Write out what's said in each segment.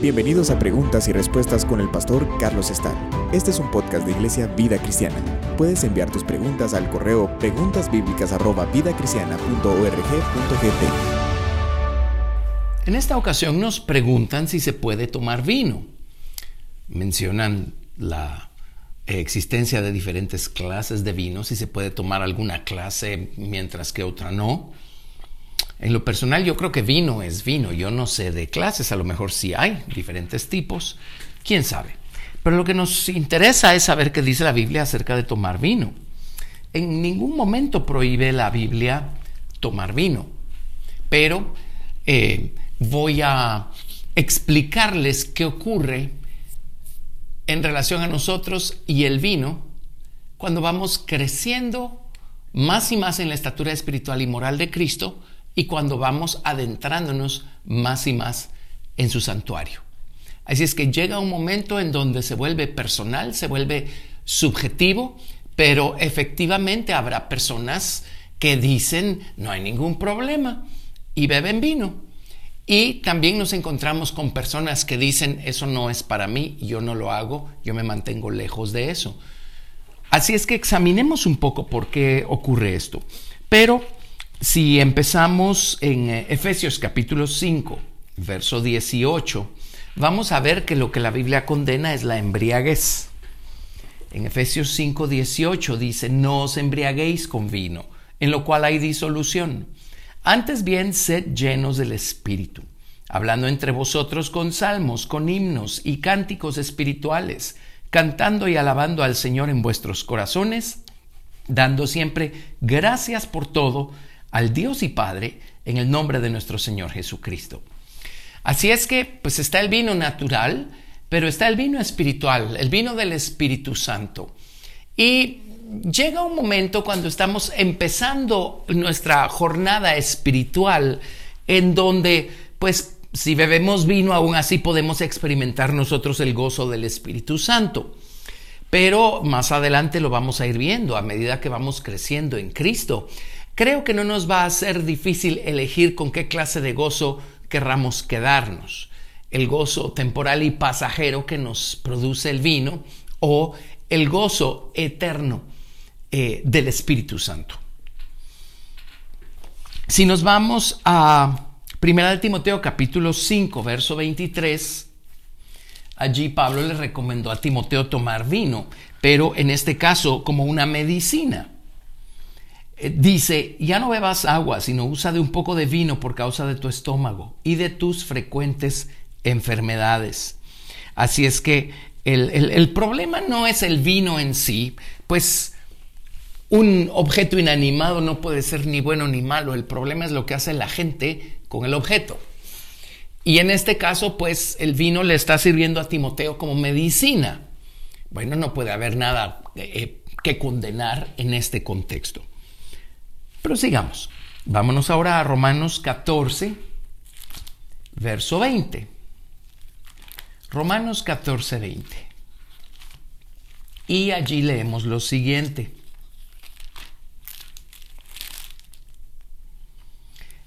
Bienvenidos a Preguntas y Respuestas con el pastor Carlos Estal. Este es un podcast de Iglesia Vida Cristiana. Puedes enviar tus preguntas al correo preguntasbiblicas@vidacristiana.org.gt. En esta ocasión nos preguntan si se puede tomar vino. Mencionan la existencia de diferentes clases de vino, si se puede tomar alguna clase mientras que otra no. En lo personal yo creo que vino es vino, yo no sé de clases, a lo mejor sí hay diferentes tipos, quién sabe. Pero lo que nos interesa es saber qué dice la Biblia acerca de tomar vino. En ningún momento prohíbe la Biblia tomar vino, pero eh, voy a explicarles qué ocurre en relación a nosotros y el vino cuando vamos creciendo más y más en la estatura espiritual y moral de Cristo y cuando vamos adentrándonos más y más en su santuario. Así es que llega un momento en donde se vuelve personal, se vuelve subjetivo, pero efectivamente habrá personas que dicen no hay ningún problema y beben vino. Y también nos encontramos con personas que dicen eso no es para mí, yo no lo hago, yo me mantengo lejos de eso. Así es que examinemos un poco por qué ocurre esto. Pero si empezamos en eh, Efesios capítulo 5, verso 18, vamos a ver que lo que la Biblia condena es la embriaguez. En Efesios 5, 18 dice, no os embriaguéis con vino, en lo cual hay disolución. Antes bien, sed llenos del Espíritu, hablando entre vosotros con salmos, con himnos y cánticos espirituales, cantando y alabando al Señor en vuestros corazones, dando siempre gracias por todo al Dios y Padre en el nombre de nuestro Señor Jesucristo. Así es que, pues está el vino natural, pero está el vino espiritual, el vino del Espíritu Santo. Y llega un momento cuando estamos empezando nuestra jornada espiritual en donde, pues, si bebemos vino, aún así podemos experimentar nosotros el gozo del Espíritu Santo. Pero más adelante lo vamos a ir viendo a medida que vamos creciendo en Cristo creo que no nos va a ser difícil elegir con qué clase de gozo querramos quedarnos. El gozo temporal y pasajero que nos produce el vino o el gozo eterno eh, del Espíritu Santo. Si nos vamos a 1 Timoteo capítulo 5, verso 23, allí Pablo le recomendó a Timoteo tomar vino, pero en este caso como una medicina. Eh, dice, ya no bebas agua, sino usa de un poco de vino por causa de tu estómago y de tus frecuentes enfermedades. Así es que el, problema no es el vino en sí, pues un objeto inanimado no puede ser ni bueno ni malo, el problema es lo que hace la gente con el objeto. Y en este caso, pues el vino le está sirviendo a Timoteo como medicina. Bueno, no puede haber nada eh, que condenar en este contexto. Pero sigamos. Vámonos ahora a Romanos 14, verso 20. Romanos 14, 20. Y allí leemos lo siguiente.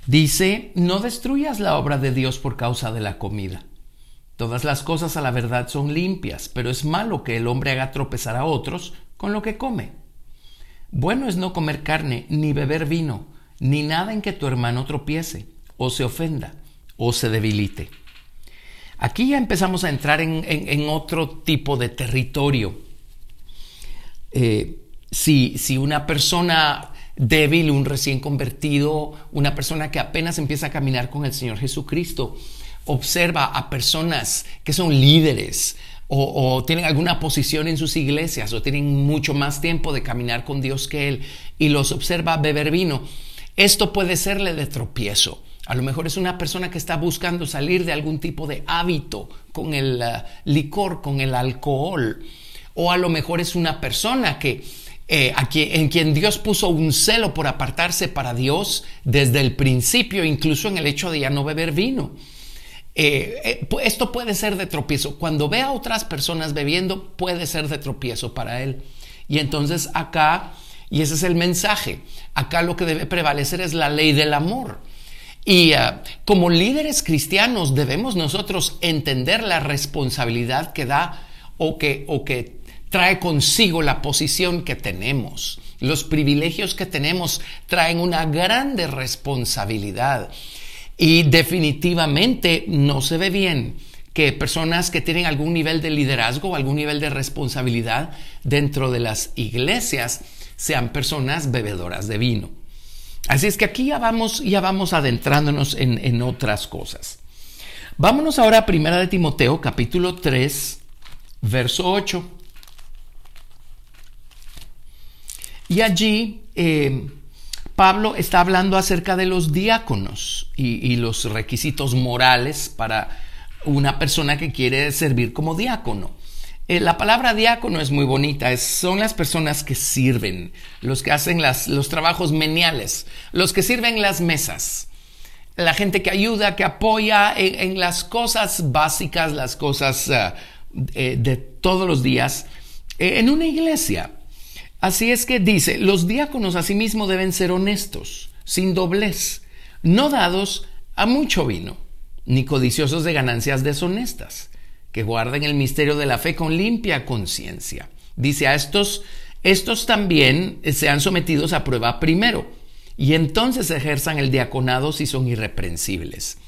Dice, no destruyas la obra de Dios por causa de la comida. Todas las cosas a la verdad son limpias, pero es malo que el hombre haga tropezar a otros con lo que come. Bueno es no comer carne, ni beber vino, ni nada en que tu hermano tropiece, o se ofenda, o se debilite. Aquí ya empezamos a entrar en, otro tipo de territorio. Eh, si, si una persona débil, un recién convertido, una persona que apenas empieza a caminar con el Señor Jesucristo, observa a personas que son líderes, o, tienen alguna posición en sus iglesias o tienen mucho más tiempo de caminar con Dios que Él y los observa beber vino, esto puede serle de tropiezo. A lo mejor es una persona que está buscando salir de algún tipo de hábito con el uh, licor, con el alcohol. O a lo mejor es una persona que, eh, en quien Dios puso un celo por apartarse para Dios desde el principio, incluso en el hecho de ya no beber vino. Eh, eh, esto puede ser de tropiezo. Cuando ve a otras personas bebiendo, puede ser de tropiezo para él. Y entonces acá, y ese es el mensaje, acá lo que debe prevalecer es la ley del amor. Y ah, como líderes cristianos debemos nosotros entender la responsabilidad que da o que, o que trae consigo la posición que tenemos. Los privilegios que tenemos traen una grande responsabilidad. Y definitivamente no se ve bien que personas que tienen algún nivel de liderazgo o algún nivel de responsabilidad dentro de las iglesias sean personas bebedoras de vino. Así es que aquí ya vamos, ya vamos adentrándonos en, en otras cosas. Vámonos ahora a Primera de Timoteo, capítulo 3, verso 8. Y allí eh, Pablo está hablando acerca de los diáconos y, los requisitos morales para una persona que quiere servir como diácono. Eh, la palabra diácono es muy bonita, son las personas que sirven, los que hacen los trabajos meniales, los que sirven las mesas, la gente que ayuda, que apoya en, las cosas básicas, las cosas ah, eh, de todos los días en una iglesia. Así es que dice, los diáconos asimismo deben ser honestos, sin doblez, no dados a mucho vino, ni codiciosos de ganancias deshonestas, que guarden el misterio de la fe con limpia conciencia. Dice a estos, estos también sean sometidos a prueba primero, y entonces ejerzan el diaconado si son irreprensibles.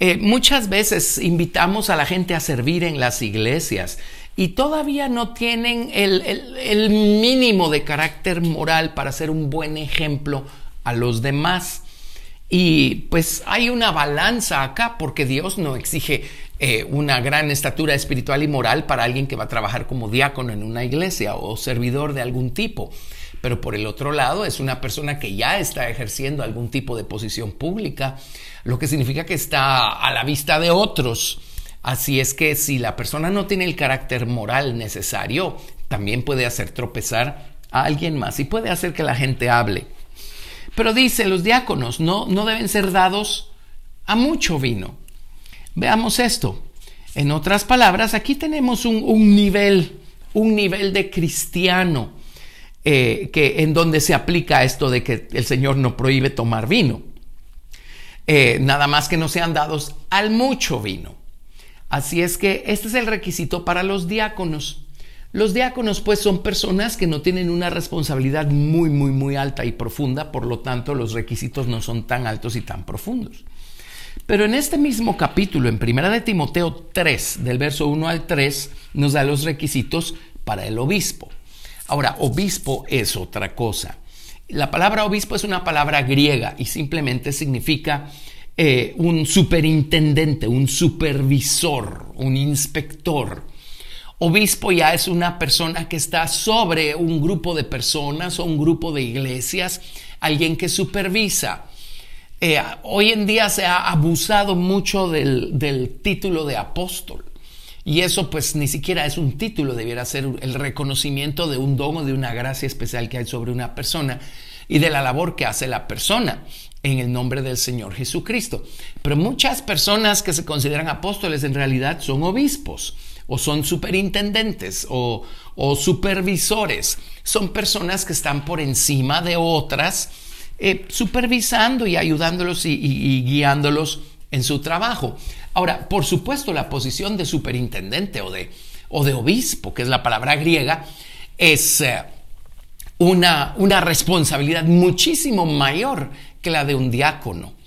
Eh, muchas veces invitamos a la gente a servir en las iglesias y todavía no tienen el, mínimo de carácter moral para ser un buen ejemplo a los demás. Y pues hay una balanza acá porque Dios no exige eh, una gran estatura espiritual y moral para alguien que va a trabajar como diácono en una iglesia o servidor de algún tipo. Pero por el otro lado es una persona que ya está ejerciendo algún tipo de posición pública, lo que significa que está a la vista de otros Así es que si la persona no tiene el carácter moral necesario, también puede hacer tropezar a alguien más y puede hacer que la gente hable. Pero dice, los diáconos no, no deben ser dados a mucho vino. Veamos esto. En otras palabras, aquí tenemos un, nivel, un nivel de cristiano eh, que, en donde se aplica esto de que el Señor no prohíbe tomar vino. Eh, nada más que no sean dados al mucho vino. Así es que este es el requisito para los diáconos. Los diáconos pues son personas que no tienen una responsabilidad muy, muy, muy alta y profunda, por lo tanto los requisitos no son tan altos y tan profundos. Pero en este mismo capítulo, en 1 de Timoteo 3, del verso 1 al 3, nos da los requisitos para el obispo. Ahora, obispo es otra cosa. La palabra obispo es una palabra griega y simplemente significa eh, un superintendente, un supervisor, un inspector. Obispo ya es una persona que está sobre un grupo de personas o un grupo de iglesias, alguien que supervisa. Eh, hoy en día se ha abusado mucho del, título de apóstol. Y eso pues ni siquiera es un título, debiera ser el reconocimiento de un don o de una gracia especial que hay sobre una persona y de la labor que hace la persona en el nombre del Señor Jesucristo. Pero muchas personas que se consideran apóstoles en realidad son obispos o son superintendentes o, supervisores. Son personas que están por encima de otras, eh, supervisando y ayudándolos y, guiándolos en su trabajo. Ahora, por supuesto, la posición de superintendente o de, obispo, que es la palabra griega, es eh, una responsabilidad muchísimo mayor que la de un diácono.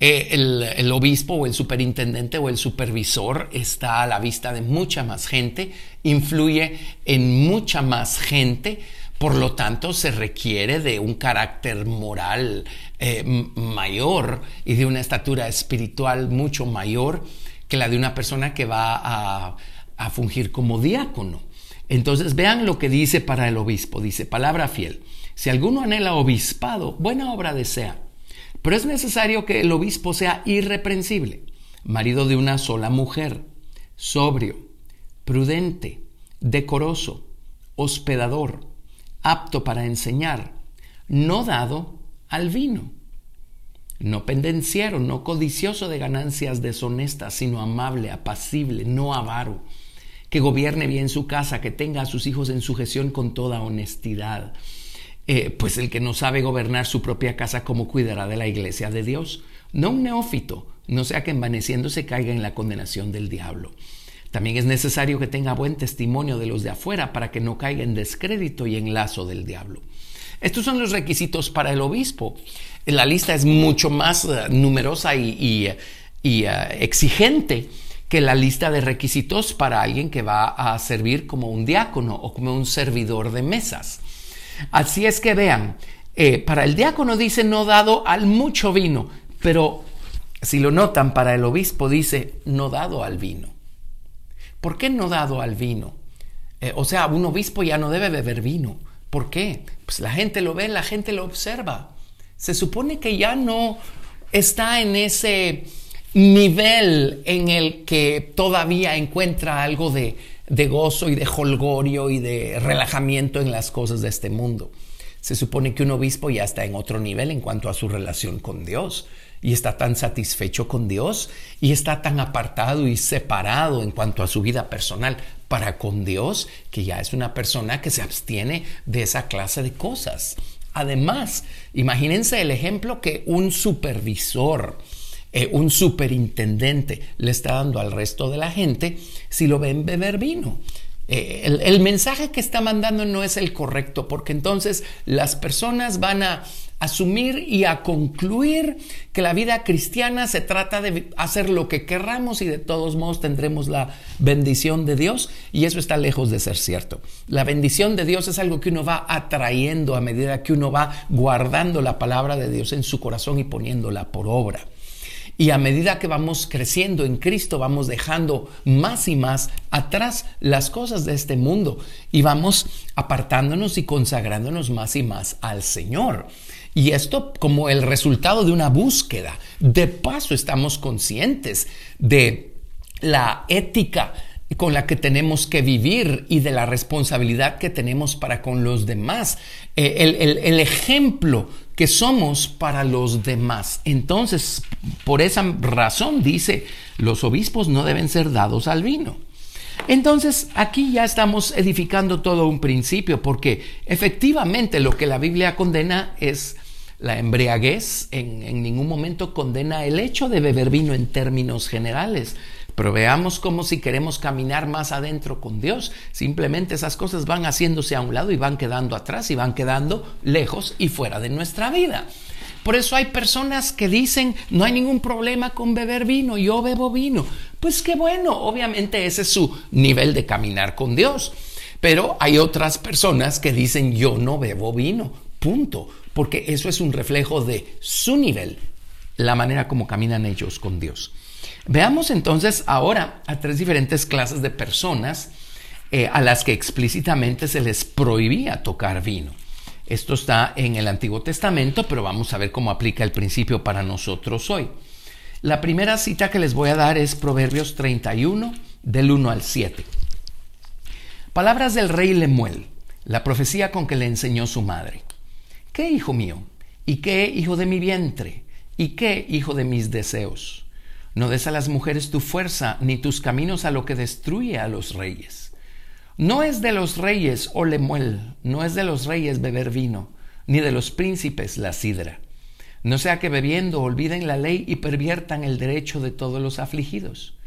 Eh, el, obispo o el superintendente o el supervisor está a la vista de mucha más gente, influye en mucha más gente, por lo tanto se requiere de un carácter moral eh, mayor y de una estatura espiritual mucho mayor que la de una persona que va a, a fungir como diácono. Entonces vean lo que dice para el obispo, dice palabra fiel. Si alguno anhela obispado, buena obra desea pero es necesario que el obispo sea irreprensible, marido de una sola mujer, sobrio, prudente, decoroso, hospedador, apto para enseñar, no dado al vino, no pendenciero, no codicioso de ganancias deshonestas, sino amable, apacible, no avaro, que gobierne bien su casa, que tenga a sus hijos en sujeción con toda honestidad eh, pues el que no sabe gobernar su propia casa, ¿cómo cuidará de la iglesia de Dios? no un neófito, no sea que envaneciéndose caiga en la condenación del diablo. También es necesario que tenga buen testimonio de los de afuera para que no caiga en descrédito y en lazo del diablo. Estos son los requisitos para el obispo. La lista es mucho más eh, numerosa y, eh, exigente que la lista de requisitos para alguien que va a servir como un diácono o como un servidor de mesas. Así es que vean, eh, para el diácono dice no dado al mucho vino, pero si lo notan, para el obispo dice no dado al vino. ¿Por qué no dado al vino? Eh, o sea, un obispo ya no debe beber vino. ¿Por qué? Pues la gente lo ve, la gente lo observa. Se supone que ya no está en ese nivel en el que todavía encuentra algo de, de gozo y de holgorio y de relajamiento en las cosas de este mundo. Se supone que un obispo ya está en otro nivel en cuanto a su relación con Dios y está tan satisfecho con Dios y está tan apartado y separado en cuanto a su vida personal para con Dios que ya es una persona que se abstiene de esa clase de cosas. Además, imagínense el ejemplo que un supervisor, eh, un superintendente le está dando al resto de la gente si lo ven beber vino. Eh, el, mensaje que está mandando no es el correcto, porque entonces las personas van a asumir y a concluir que la vida cristiana se trata de hacer lo que querramos y de todos modos tendremos la bendición de Dios y eso está lejos de ser cierto. La bendición de Dios es algo que uno va atrayendo a medida que uno va guardando la palabra de Dios en su corazón y poniéndola por obra. Y a medida que vamos creciendo en Cristo, vamos dejando más y más atrás las cosas de este mundo y vamos apartándonos y consagrándonos más y más al Señor. Y esto como el resultado de una búsqueda. De paso, estamos conscientes de la ética con la que tenemos que vivir y de la responsabilidad que tenemos para con los demás, eh, el, ejemplo que somos para los demás. Entonces, por esa razón dice, los obispos no deben ser dados al vino. Entonces, aquí ya estamos edificando todo un principio, porque efectivamente lo que la Biblia condena es la embriaguez, en, en ningún momento condena el hecho de beber vino en términos generales. Pero veamos cómo si queremos caminar más adentro con Dios, simplemente esas cosas van haciéndose a un lado y van quedando atrás y van quedando lejos y fuera de nuestra vida. Por eso hay personas que dicen, no hay ningún problema con beber vino, yo bebo vino. Pues qué bueno, obviamente ese es su nivel de caminar con Dios. Pero hay otras personas que dicen, yo no bebo vino, punto, porque eso es un reflejo de su nivel, la manera como caminan ellos con Dios. Veamos entonces ahora a tres diferentes clases de personas eh, a las que explícitamente se les prohibía tocar vino. Esto está en el Antiguo Testamento, pero vamos a ver cómo aplica el principio para nosotros hoy. La primera cita que les voy a dar es Proverbios 31, del 1 al 7. Palabras del rey Lemuel, la profecía con que le enseñó su madre. ¿Qué hijo mío? ¿Y qué hijo de mi vientre? ¿Y qué hijo de mis deseos? No des a las mujeres tu fuerza, ni tus caminos a lo que destruye a los reyes. No es de los reyes, oh Lemuel, no es de los reyes beber vino, ni de los príncipes la sidra. No sea que bebiendo olviden la ley y perviertan el derecho de todos los afligidos.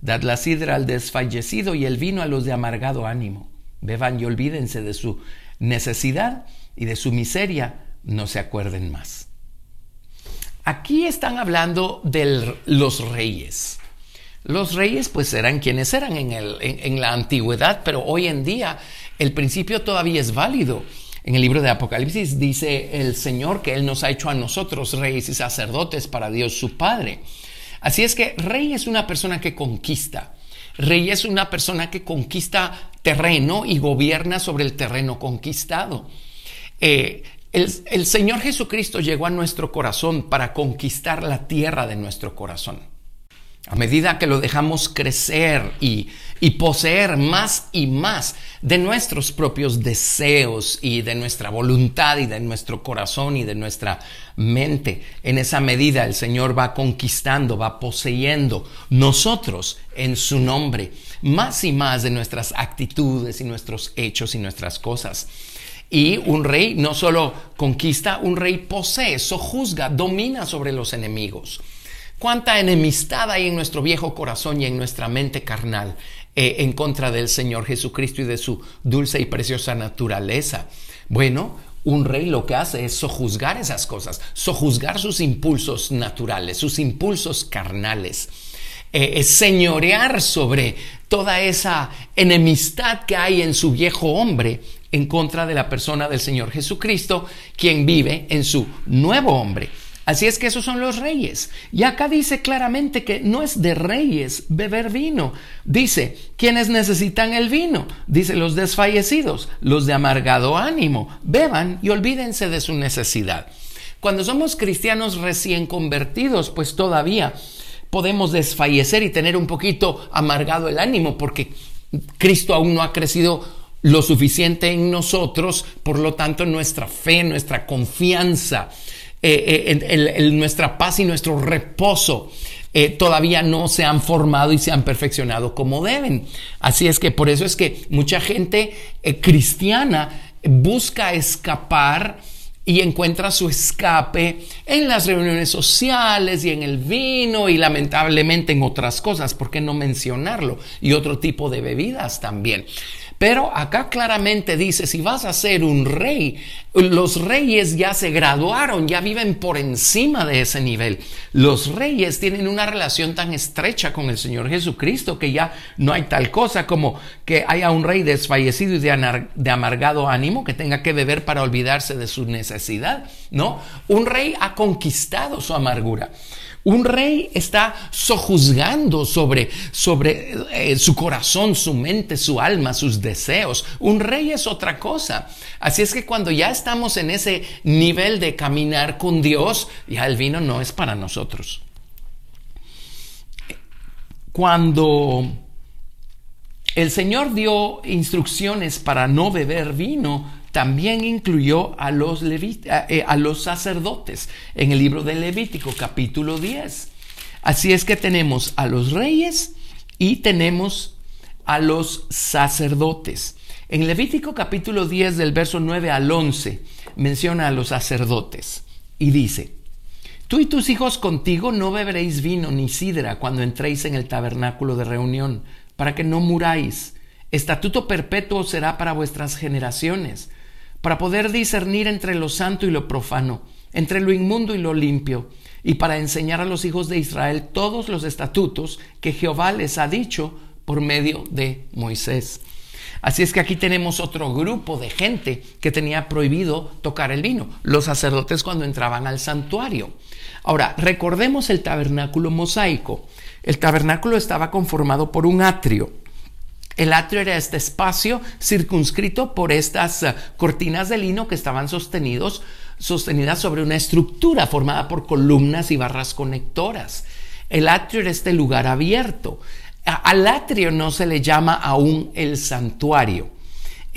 Dad la sidra al desfallecido y el vino a los de amargado ánimo. Beban y olvídense de su necesidad y de su miseria, no se acuerden más. Aquí están hablando de los reyes. Los reyes pues eran quienes eran en, la antigüedad, pero hoy en día el principio todavía es válido. En el libro de Apocalipsis dice el Señor que Él nos ha hecho a nosotros reyes y sacerdotes para Dios su Padre. Así es que rey es una persona que conquista. Rey es una persona que conquista terreno y gobierna sobre el terreno conquistado. Eh, el, Señor Jesucristo llegó a nuestro corazón para conquistar la tierra de nuestro corazón. A medida que lo dejamos crecer y, y, poseer más y más de nuestros propios deseos y de nuestra voluntad y de nuestro corazón y de nuestra mente, en esa medida el Señor va conquistando, va poseyendo nosotros en su nombre más y más de nuestras actitudes y nuestros hechos y nuestras cosas. Y un rey no solo conquista, un rey posee, sojuzga, domina sobre los enemigos. Cuánta enemistad hay en nuestro viejo corazón y en nuestra mente carnal eh, en contra del Señor Jesucristo y de su dulce y preciosa naturaleza. Bueno, un rey lo que hace es sojuzgar esas cosas, sojuzgar sus impulsos naturales, sus impulsos carnales. Eh, es señorear sobre toda esa enemistad que hay en su viejo hombre en contra de la persona del Señor Jesucristo, quien vive en su nuevo hombre. Así es que esos son los reyes. Y acá dice claramente que no es de reyes beber vino. Dice, ¿quiénes necesitan el vino? Dice, los desfallecidos, los de amargado ánimo, beban y olvídense de su necesidad. Cuando somos cristianos recién convertidos, pues todavía podemos desfallecer y tener un poquito amargado el ánimo porque Cristo aún no ha crecido lo suficiente en nosotros, por lo tanto nuestra fe, nuestra confianza, eh, eh, nuestra paz y nuestro reposo eh, todavía no se han formado y se han perfeccionado como deben. Así es que por eso es que mucha gente cristiana busca escapar y encuentra su escape en las reuniones sociales y en el vino y lamentablemente en otras cosas, ¿por qué no mencionarlo? Y otro tipo de bebidas también. Pero acá claramente dice, si vas a ser un rey, los reyes ya se graduaron, ya viven por encima de ese nivel. Los reyes tienen una relación tan estrecha con el Señor Jesucristo que ya no hay tal cosa como que haya un rey desfallecido y de, amargado ánimo que tenga que beber para olvidarse de su necesidad. No, un rey ha conquistado su amargura. Un rey está sojuzgando sobre, sobre eh, su corazón, su mente, su alma, sus deseos. Un rey es otra cosa. Así es que cuando ya estamos en ese nivel de caminar con Dios, ya el vino no es para nosotros. Cuando el Señor dio instrucciones para no beber vino, también incluyó a los, eh, a los sacerdotes en el libro de Levítico capítulo 10. Así es que tenemos a los reyes y tenemos a los sacerdotes. En Levítico capítulo 10 del verso 9 al 11 menciona a los sacerdotes y dice, Tú y tus hijos contigo no beberéis vino ni sidra cuando entréis en el tabernáculo de reunión, para que no muráis. Estatuto perpetuo será para vuestras generaciones para poder discernir entre lo santo y lo profano, entre lo inmundo y lo limpio, y para enseñar a los hijos de Israel todos los estatutos que Jehová les ha dicho por medio de Moisés. Así es que aquí tenemos otro grupo de gente que tenía prohibido tocar el vino, los sacerdotes cuando entraban al santuario. Ahora, recordemos el tabernáculo mosaico. El tabernáculo estaba conformado por un atrio el atrio era este espacio circunscrito por estas eh, cortinas de lino que estaban sostenidos, sostenidas sobre una estructura formada por columnas y barras conectoras. El atrio era este lugar abierto. Al atrio no se le llama aún el santuario.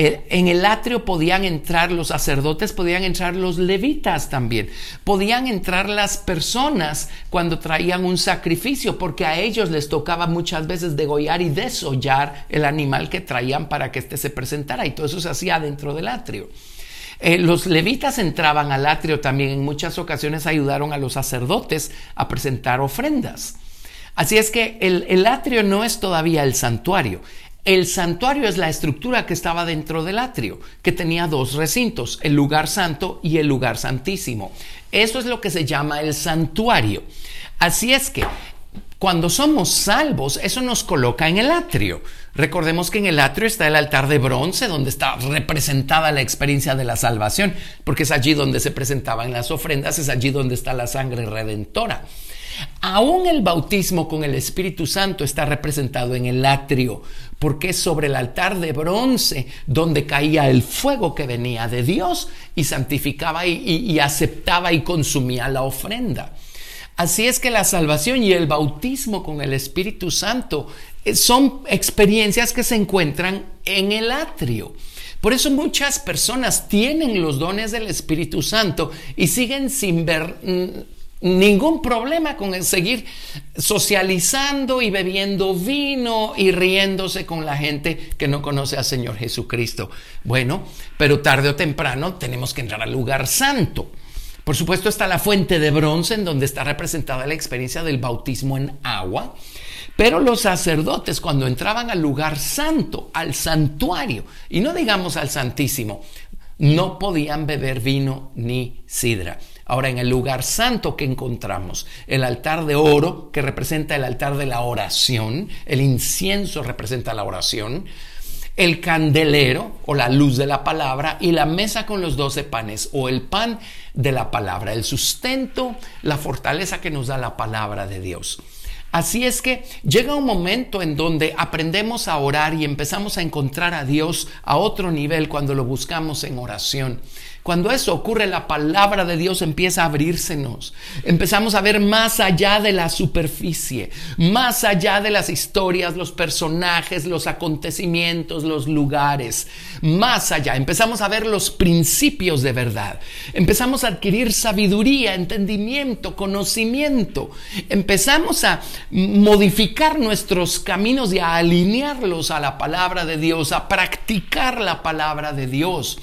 En el atrio podían entrar los sacerdotes, podían entrar los levitas también, podían entrar las personas cuando traían un sacrificio, porque a ellos les tocaba muchas veces degollar y desollar el animal que traían para que éste se presentara, y todo eso se hacía dentro del atrio. Eh, los levitas entraban al atrio también, en muchas ocasiones ayudaron a los sacerdotes a presentar ofrendas. Así es que el atrio no es todavía el santuario. El santuario es la estructura que estaba dentro del atrio, que tenía dos recintos, el lugar santo y el lugar santísimo. Eso es lo que se llama el santuario. Así es que cuando somos salvos, eso nos coloca en el atrio. Recordemos que en el atrio está el altar de bronce, donde está representada la experiencia de la salvación, porque es allí donde se presentaban las ofrendas, es allí donde está la sangre redentora. Aún el bautismo con el Espíritu Santo está representado en el atrio, porque es sobre el altar de bronce donde caía el fuego que venía de Dios y santificaba y, aceptaba y consumía la ofrenda. Así es que la salvación y el bautismo con el Espíritu Santo eh, son experiencias que se encuentran en el atrio. Por eso muchas personas tienen los dones del Espíritu Santo y siguen sin ver mm, ningún problema con seguir socializando y bebiendo vino y riéndose con la gente que no conoce al Señor Jesucristo. Bueno, pero tarde o temprano tenemos que entrar al lugar santo. Por supuesto está la fuente de bronce en donde está representada la experiencia del bautismo en agua. Pero los sacerdotes cuando entraban al lugar santo, al santuario, y no digamos al santísimo, no podían beber vino ni sidra. Ahora, en el lugar santo que encontramos, el altar de oro, que representa el altar de la oración, el incienso representa la oración, el candelero o la luz de la palabra y la mesa con los doce panes o el pan de la palabra, el sustento, la fortaleza que nos da la palabra de Dios. Así es que llega un momento en donde aprendemos a orar y empezamos a encontrar a Dios a otro nivel cuando lo buscamos en oración. Cuando eso ocurre, la palabra de Dios empieza a abrírsenos. Empezamos a ver más allá de la superficie, más allá de las historias, los personajes, los acontecimientos, los lugares, más allá. Empezamos a ver los principios de verdad. Empezamos a adquirir sabiduría, entendimiento, conocimiento. Empezamos a modificar nuestros caminos y a alinearlos a la palabra de Dios, a practicar la palabra de Dios.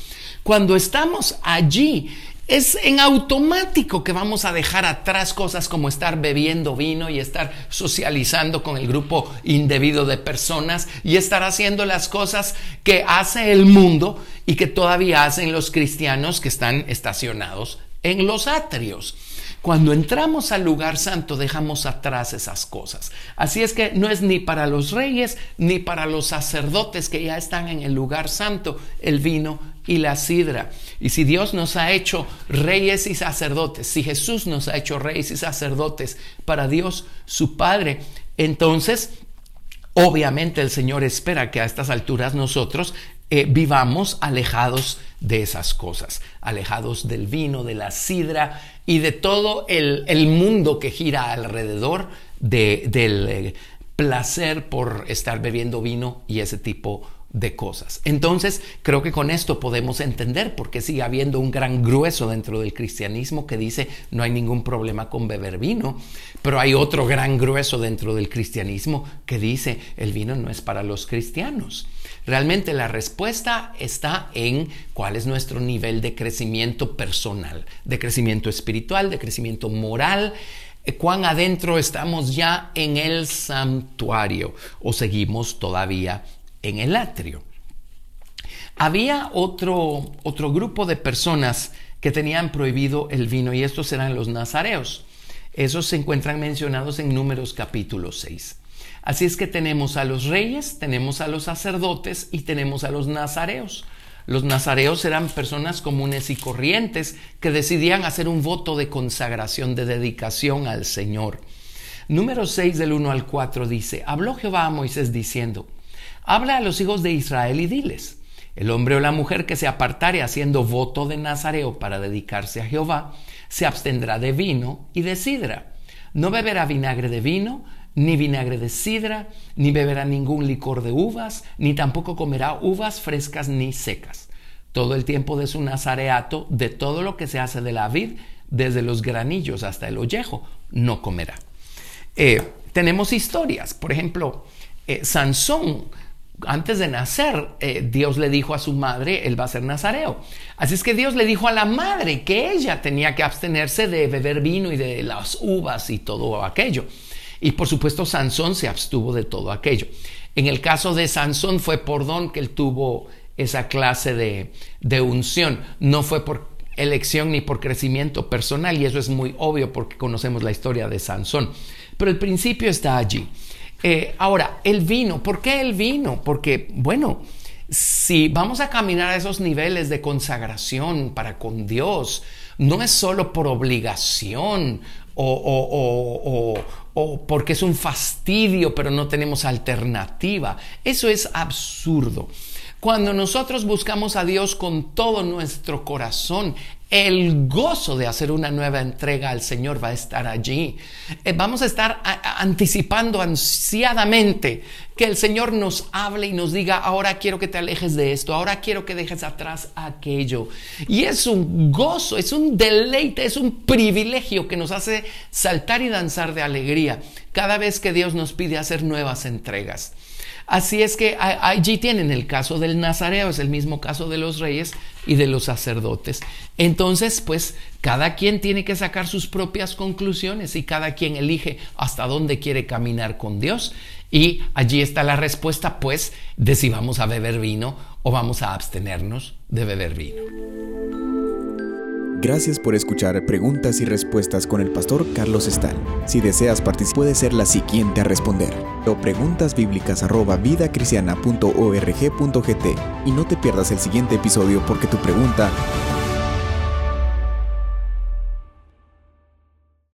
Cuando estamos allí, es en automático que vamos a dejar atrás cosas como estar bebiendo vino y estar socializando con el grupo indebido de personas y estar haciendo las cosas que hace el mundo y que todavía hacen los cristianos que están estacionados en los atrios. Cuando entramos al lugar santo dejamos atrás esas cosas. Así es que no es ni para los reyes ni para los sacerdotes que ya están en el lugar santo el vino y la sidra. Y si Dios nos ha hecho reyes y sacerdotes, si Jesús nos ha hecho reyes y sacerdotes para Dios su Padre, entonces obviamente el Señor espera que a estas alturas nosotros eh, vivamos alejados de esas cosas, alejados del vino, de la sidra y de todo el, mundo que gira alrededor del eh, placer por estar bebiendo vino y ese tipo de cosas. Entonces, creo que con esto podemos entender por qué sigue habiendo un gran grueso dentro del cristianismo que dice no hay ningún problema con beber vino, pero hay otro gran grueso dentro del cristianismo que dice el vino no es para los cristianos. Realmente la respuesta está en cuál es nuestro nivel de crecimiento personal, de crecimiento espiritual, de crecimiento moral, eh, cuán adentro estamos ya en el santuario o seguimos todavía en el atrio. Había otro, otro grupo de personas que tenían prohibido el vino y estos eran los nazareos. Esos se encuentran mencionados en Números capítulo 6. Así es que tenemos a los reyes, tenemos a los sacerdotes y tenemos a los nazareos. Los nazareos eran personas comunes y corrientes que decidían hacer un voto de consagración, de dedicación al Señor. Número 6 del 1 al 4 dice, habló Jehová a Moisés diciendo, habla a los hijos de Israel y diles, el hombre o la mujer que se apartare haciendo voto de nazareo para dedicarse a Jehová, se abstendrá de vino y de sidra. No beberá vinagre de vino, ni vinagre de sidra, ni beberá ningún licor de uvas, ni tampoco comerá uvas frescas ni secas. Todo el tiempo de su nazareato, de todo lo que se hace de la vid, desde los granillos hasta el ollejo, no comerá. Eh, tenemos historias, por ejemplo, eh, Sansón, antes de nacer, eh, Dios le dijo a su madre, él va a ser nazareo. Así es que Dios le dijo a la madre que ella tenía que abstenerse de beber vino y de las uvas y todo aquello. Y por supuesto Sansón se abstuvo de todo aquello. En el caso de Sansón fue por don que él tuvo esa clase de, de unción, no fue por elección ni por crecimiento personal y eso es muy obvio porque conocemos la historia de Sansón. Pero el principio está allí. Eh, ahora, el vino, ¿por qué el vino? Porque, bueno, si vamos a caminar a esos niveles de consagración para con Dios, no es solo por obligación o, o porque es un fastidio, pero no tenemos alternativa. Eso es absurdo. Cuando nosotros buscamos a Dios con todo nuestro corazón, el gozo de hacer una nueva entrega al Señor va a estar allí. Eh, vamos a estar anticipando ansiadamente que el Señor nos hable y nos diga, ahora quiero que te alejes de esto, ahora quiero que dejes atrás aquello. Y es un gozo, es un deleite, es un privilegio que nos hace saltar y danzar de alegría cada vez que Dios nos pide hacer nuevas entregas. Así es que allí tienen el caso del Nazareo, es el mismo caso de los reyes y de los sacerdotes. Entonces, pues cada quien tiene que sacar sus propias conclusiones y cada quien elige hasta dónde quiere caminar con Dios. Y allí está la respuesta, pues, de si vamos a beber vino o vamos a abstenernos de beber vino. Gracias por escuchar Preguntas y Respuestas con el pastor Carlos Estal. Si deseas participar, puede ser la siguiente a responder. O preguntasbiblicas@vidacristiana.org.gt y no te pierdas el siguiente episodio porque tu pregunta